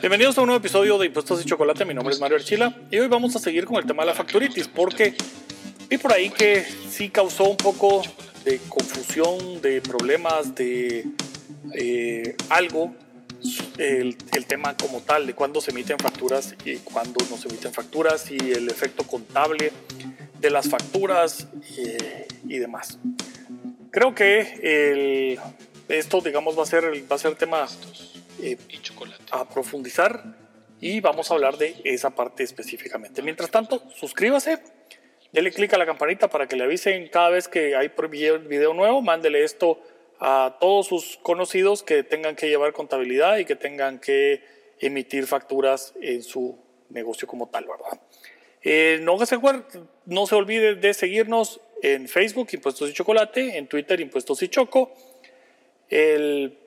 Bienvenidos a un nuevo episodio de Impuestos y Chocolate. Mi nombre es Mario Archila y hoy vamos a seguir con el tema de la facturitis porque vi por ahí que sí causó un poco de confusión, de problemas, de eh, algo el, tema como tal, de cuándo se emiten facturas y cuándo no se emiten facturas y el efecto contable de las facturas y, y demás. Creo que esto, digamos, va a ser, va a ser tema eh, a profundizar y vamos a hablar de esa parte específicamente. Mientras tanto, suscríbase, dele clic a la campanita para que le avisen cada vez que hay video nuevo, mándele esto a todos sus conocidos que tengan que llevar contabilidad y que tengan que emitir facturas en su negocio como tal, ¿verdad? Eh, no, se, no se olvide de seguirnos en Facebook, Impuestos y Chocolate, en Twitter, Impuestos y Choco, el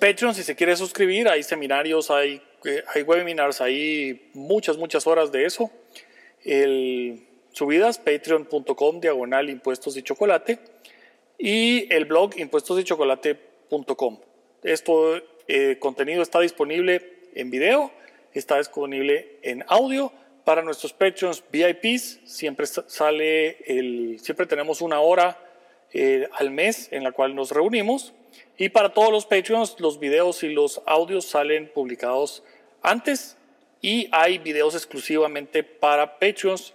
Patreon, si se quiere suscribir, hay seminarios, hay, eh, hay webinars, hay muchas, muchas horas de eso. Subidas, patreon.com, diagonal impuestos y chocolate. Y el blog impuestosychocolate.com. Esto eh, contenido está disponible en video, está disponible en audio. Para nuestros Patreons VIPs siempre sale el, siempre tenemos una hora eh, al mes en la cual nos reunimos y para todos los Patreons, los videos y los audios salen publicados antes y hay videos exclusivamente para Patreons,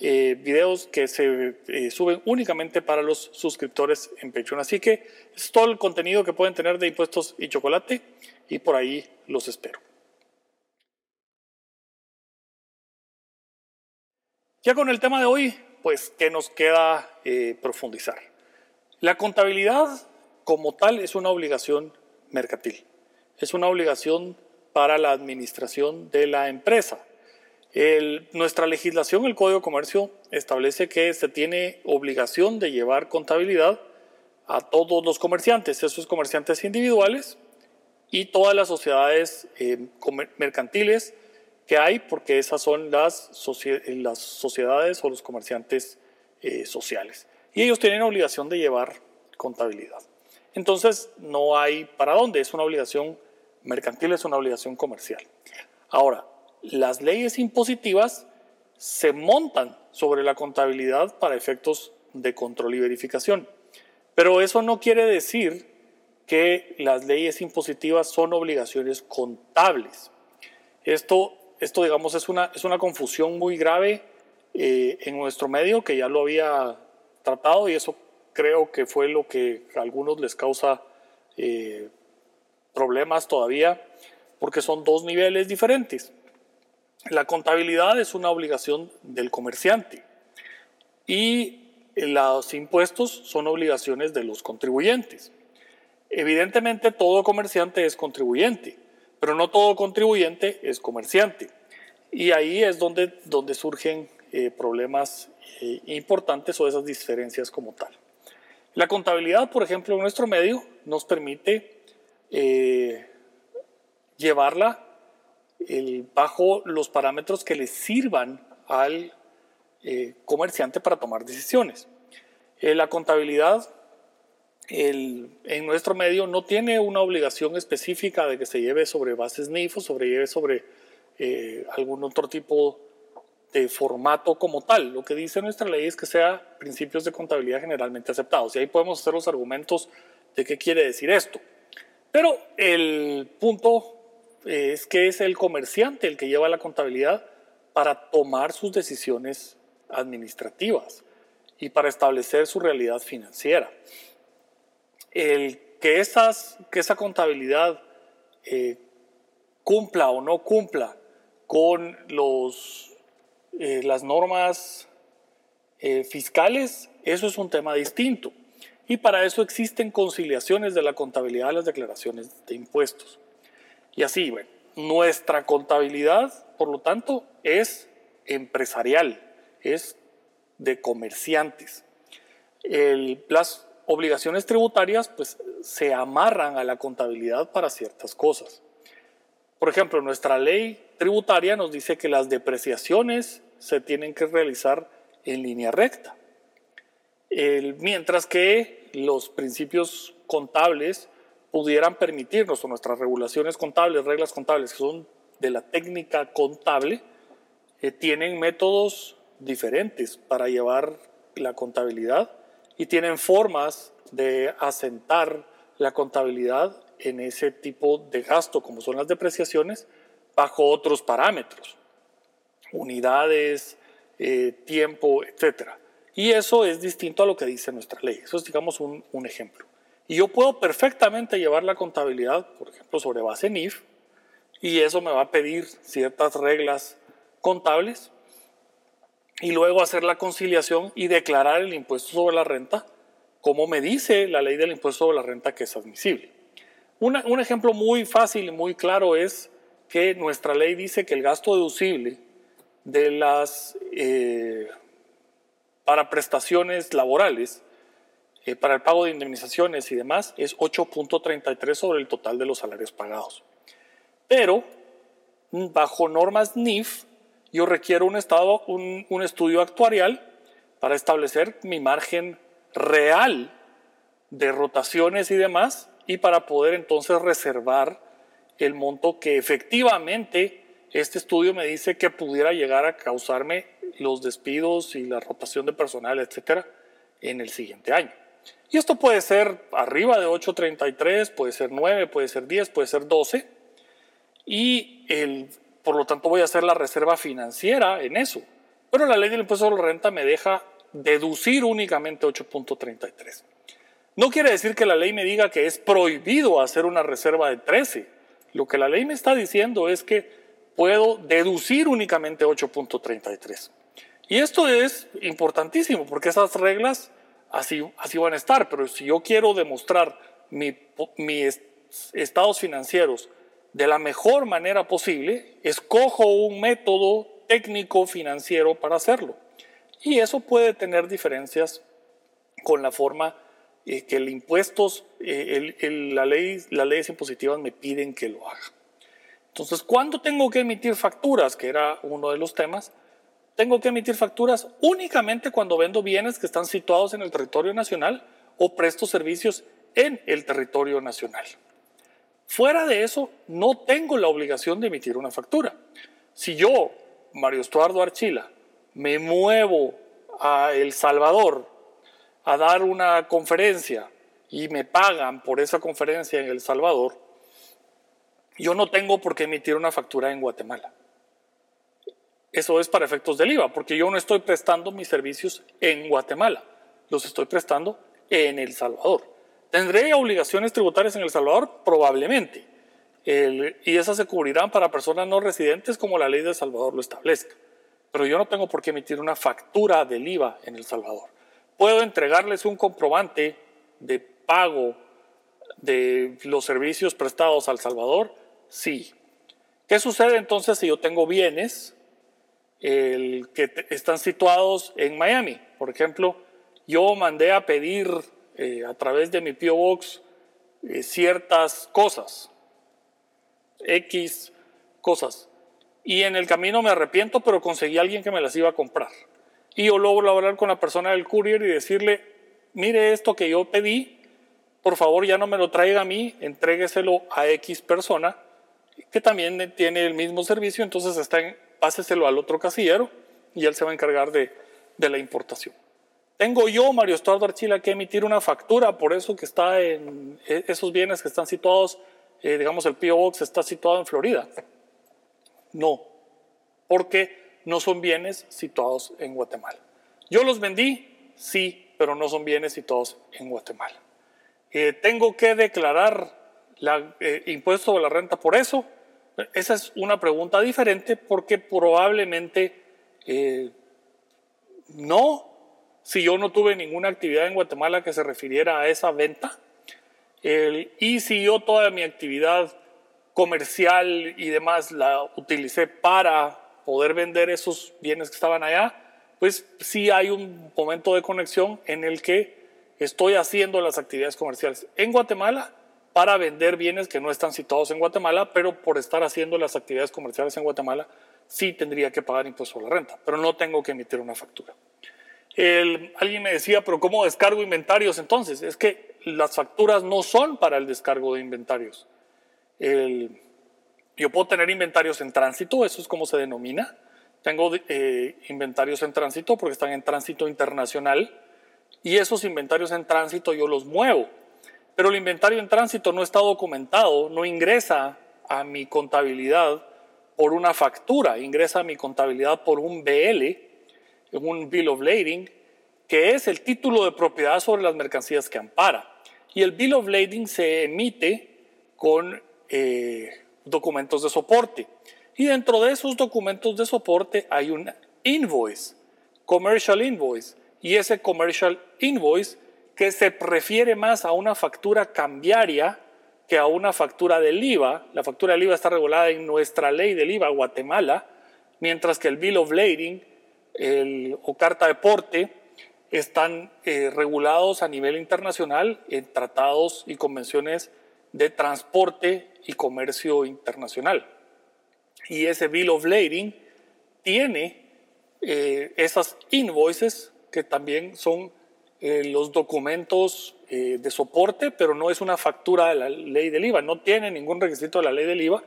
eh, videos que se eh, suben únicamente para los suscriptores en Patreon. Así que es todo el contenido que pueden tener de impuestos y chocolate y por ahí los espero. Ya con el tema de hoy, pues, ¿qué nos queda eh, profundizar? La contabilidad como tal es una obligación mercantil. Es una obligación para la administración de la empresa. nuestra legislación, el Código de Comercio, establece que se tiene obligación de llevar contabilidad a todos los comerciantes, esos comerciantes individuales y todas las sociedades eh, mercantiles que hay, porque esas son las, sociedades o los comerciantes eh, sociales. Y ellos tienen obligación de llevar contabilidad. Entonces no hay para dónde, es una obligación mercantil, es una obligación comercial. Ahora, las leyes impositivas se montan sobre la contabilidad para efectos de control y verificación. Pero eso no quiere decir que las leyes impositivas son obligaciones contables. Esto, esto digamos, es una, es una confusión muy grave eh, en nuestro medio que ya lo había y eso creo que fue lo que a algunos les causa eh, problemas todavía, porque son dos niveles diferentes. La contabilidad es una obligación del comerciante y los impuestos son obligaciones de los contribuyentes. Evidentemente todo comerciante es contribuyente, pero no todo contribuyente es comerciante. Y ahí es donde, donde surgen eh, problemas eh, importantes o esas diferencias como tal. La contabilidad, por ejemplo, en nuestro medio nos permite eh, llevarla bajo los parámetros que le sirvan al comerciante para tomar decisiones. La contabilidad en nuestro medio no tiene una obligación específica de que se lleve sobre bases NIF o sobre lleve sobre algún otro tipo de formato como tal. Lo que dice nuestra ley es que sea principios de contabilidad generalmente aceptados. Y ahí podemos hacer los argumentos de qué quiere decir esto. Pero el punto es que es el comerciante el que lleva la contabilidad para tomar sus decisiones administrativas y para establecer su realidad financiera. El que, que esa contabilidad eh, cumpla o no cumpla con los eh, las normas eh, fiscales, eso es un tema distinto. Y para eso existen conciliaciones de la contabilidad de las declaraciones de impuestos. Y así, bueno, nuestra contabilidad, por lo tanto, es empresarial, es de comerciantes. las obligaciones tributarias pues, se amarran a la contabilidad para ciertas cosas. Por ejemplo, nuestra ley tributaria nos dice que las depreciaciones se tienen que realizar en línea recta. mientras que los principios contables pudieran permitirnos, o nuestras regulaciones contables, reglas contables, que son de la técnica contable, eh, tienen métodos diferentes para llevar la contabilidad y tienen formas de asentar la contabilidad en ese tipo de gasto, como son las depreciaciones, bajo otros parámetros, unidades, eh, tiempo, etc. Y eso es distinto a lo que dice nuestra ley. Eso es, digamos, un, un ejemplo. Y yo puedo perfectamente llevar la contabilidad, por ejemplo, sobre base NIF, y eso me va a pedir ciertas reglas contables y luego hacer la conciliación y declarar el impuesto sobre la renta como me dice la ley del impuesto sobre la renta que es admisible. un ejemplo muy fácil y muy claro es que nuestra ley dice que el gasto deducible de las eh, para prestaciones laborales, eh, para el pago de indemnizaciones y demás, es 8.33 sobre el total de los salarios pagados. Pero bajo normas NIF, yo requiero un, estado, un, un estudio actuarial para establecer mi margen real de rotaciones y demás y para poder entonces reservar el monto que efectivamente este estudio me dice que pudiera llegar a causarme los despidos y la rotación de personal, etcétera, en el siguiente año. Y esto puede ser arriba de 8.33, puede ser 9, puede ser 10, puede ser 12. Y el, por lo tanto voy a hacer la reserva financiera en eso. Pero la ley del impuesto sobre la renta me deja deducir únicamente 8.33. No quiere decir que la ley me diga que es prohibido hacer una reserva de 13. Lo que la ley me está diciendo es que puedo deducir únicamente 8.33. Y esto es importantísimo porque esas reglas así, así van a estar, pero si yo quiero demostrar mis estados financieros de la mejor manera posible, escojo un método técnico financiero para hacerlo. Y eso puede tener diferencias con la forma eh, que el impuestos, eh, la ley, las leyes impositivas me piden que lo haga. Entonces, ¿cuándo tengo que emitir facturas? Que era uno de los temas. Tengo que emitir facturas únicamente cuando vendo bienes que están situados en el territorio nacional o presto servicios en el territorio nacional. Fuera de eso, no tengo la obligación de emitir una factura. Si yo, Mario Estuardo Archila, me muevo a El Salvador a dar una conferencia y me pagan por esa conferencia en El Salvador, yo no tengo por qué emitir una factura en Guatemala. Eso es para efectos del IVA, porque yo no estoy prestando mis servicios en Guatemala, los estoy prestando en El Salvador. ¿Tendré obligaciones tributarias en El Salvador? Probablemente. y esas se cubrirán para personas no residentes como la ley de El Salvador lo establezca pero yo no tengo por qué emitir una factura del IVA en El Salvador. ¿Puedo entregarles un comprobante de pago de los servicios prestados al Salvador? Sí. ¿Qué sucede entonces si yo tengo bienes que están situados en Miami? Por ejemplo, yo mandé a pedir eh, a través de mi PO Box eh, ciertas cosas, X cosas y en el camino me arrepiento, pero conseguí a alguien que me las iba a comprar. Y yo logro hablar con la persona del courier y decirle, mire esto que yo pedí, por favor ya no me lo traiga a mí, entrégueselo a X persona que también tiene el mismo servicio, entonces está en, páseselo al otro casillero y él se va a encargar de, de la importación. Tengo yo, Mario Estuardo Archila, que emitir una factura por eso que está en e, esos bienes que están situados, eh, digamos, el P.O. Box está situado en Florida. No, porque no son bienes situados en Guatemala. Yo los vendí, sí, pero no son bienes situados en Guatemala. Eh, ¿Tengo que declarar el eh, impuesto sobre la renta por eso? Esa es una pregunta diferente porque probablemente eh, no, si yo no tuve ninguna actividad en Guatemala que se refiriera a esa venta, y si yo toda mi actividad comercial y demás la utilicé para poder vender esos bienes que estaban allá, pues sí hay un momento de conexión en el que estoy haciendo las actividades comerciales en Guatemala para vender bienes que no están situados en Guatemala, pero por estar haciendo las actividades comerciales en Guatemala sí tendría que pagar impuesto a la renta, pero no tengo que emitir una factura. alguien me decía, pero ¿cómo descargo inventarios entonces? Es que las facturas no son para el descargo de inventarios. yo puedo tener inventarios en tránsito, eso es como se denomina. Tengo eh, inventarios en tránsito porque están en tránsito internacional y esos inventarios en tránsito yo los muevo. Pero el inventario en tránsito no está documentado, no ingresa a mi contabilidad por una factura, ingresa a mi contabilidad por un BL, un Bill of Lading, que es el título de propiedad sobre las mercancías que ampara. Y el Bill of Lading se emite con eh, documentos de soporte. Y dentro de esos documentos de soporte hay un invoice, commercial invoice. Y ese commercial invoice que se refiere más a una factura cambiaria que a una factura del IVA. La factura del IVA está regulada en nuestra ley del IVA, Guatemala, mientras que el Bill of Lading o carta de porte están eh, regulados a nivel internacional en tratados y convenciones de transporte y comercio internacional. Y ese Bill of Lading tiene eh, esas invoices que también son eh, los documentos de soporte, pero no es una factura de la ley del IVA, no tiene ningún requisito de la ley del IVA,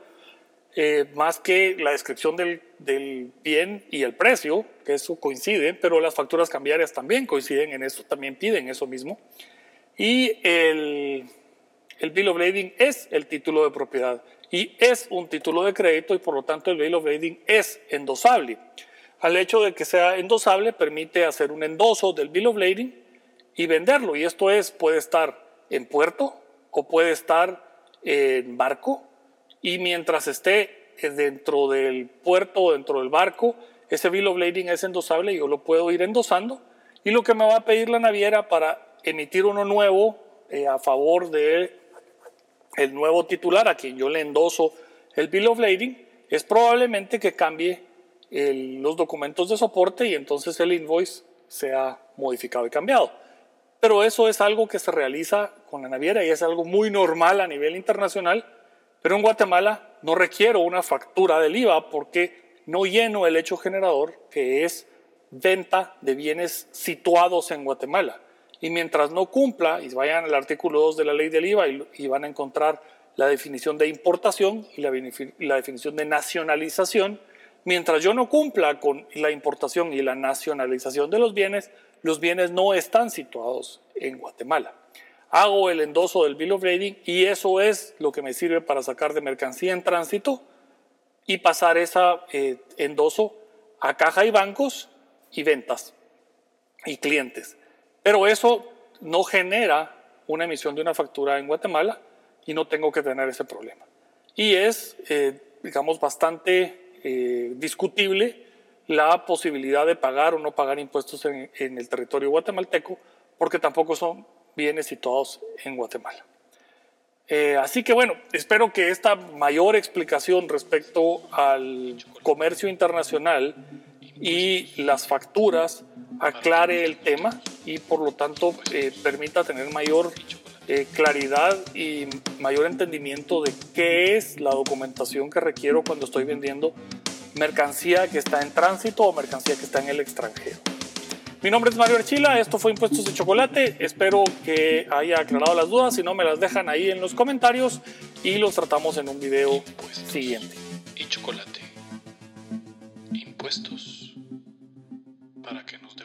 eh, más que la descripción del, del, bien y el precio, que eso coincide, pero las facturas cambiarias también coinciden en eso, también piden eso mismo. Y el, el Bill of Lading es el título de propiedad y es un título de crédito y por lo tanto el Bill of Lading es endosable. Al hecho de que sea endosable permite hacer un endoso del Bill of Lading y venderlo. Y esto es, puede estar en puerto o puede estar en barco y mientras esté dentro del puerto o dentro del barco, ese bill of lading es endosable y yo lo puedo ir endosando. Y lo que me va a pedir la naviera para emitir uno nuevo eh, a favor de el nuevo titular a quien yo le endoso el bill of lading es probablemente que cambie los documentos de soporte y entonces el invoice sea modificado y cambiado. Pero eso es algo que se realiza con la naviera y es algo muy normal a nivel internacional pero en Guatemala no requiero una factura del IVA porque no lleno el hecho generador que es venta de bienes situados en Guatemala. Y mientras no cumpla, y vayan al artículo 2 de la ley del IVA y, van a encontrar la definición de importación y la, la definición de nacionalización, mientras yo no cumpla con la importación y la nacionalización de los bienes, los bienes no están situados en Guatemala hago el endoso del Bill of Lading y eso es lo que me sirve para sacar de mercancía en tránsito y pasar ese eh, endoso a caja y bancos y ventas y clientes. Pero eso no genera una emisión de una factura en Guatemala y no tengo que tener ese problema. Y es, eh, digamos, bastante eh, discutible la posibilidad de pagar o no pagar impuestos en, el territorio guatemalteco, porque tampoco son bienes situados en Guatemala. Eh, así que bueno, espero que esta mayor explicación respecto al comercio internacional y las facturas aclare el tema y por lo tanto eh, permita tener mayor eh, claridad y mayor entendimiento de qué es la documentación que requiero cuando estoy vendiendo mercancía que está en tránsito o mercancía que está en el extranjero. Mi nombre es Mario Archila, esto fue Impuestos de Chocolate, espero que haya aclarado las dudas, si no me las dejan ahí en los comentarios y los tratamos en un video siguiente. Y chocolate. Impuestos para que nos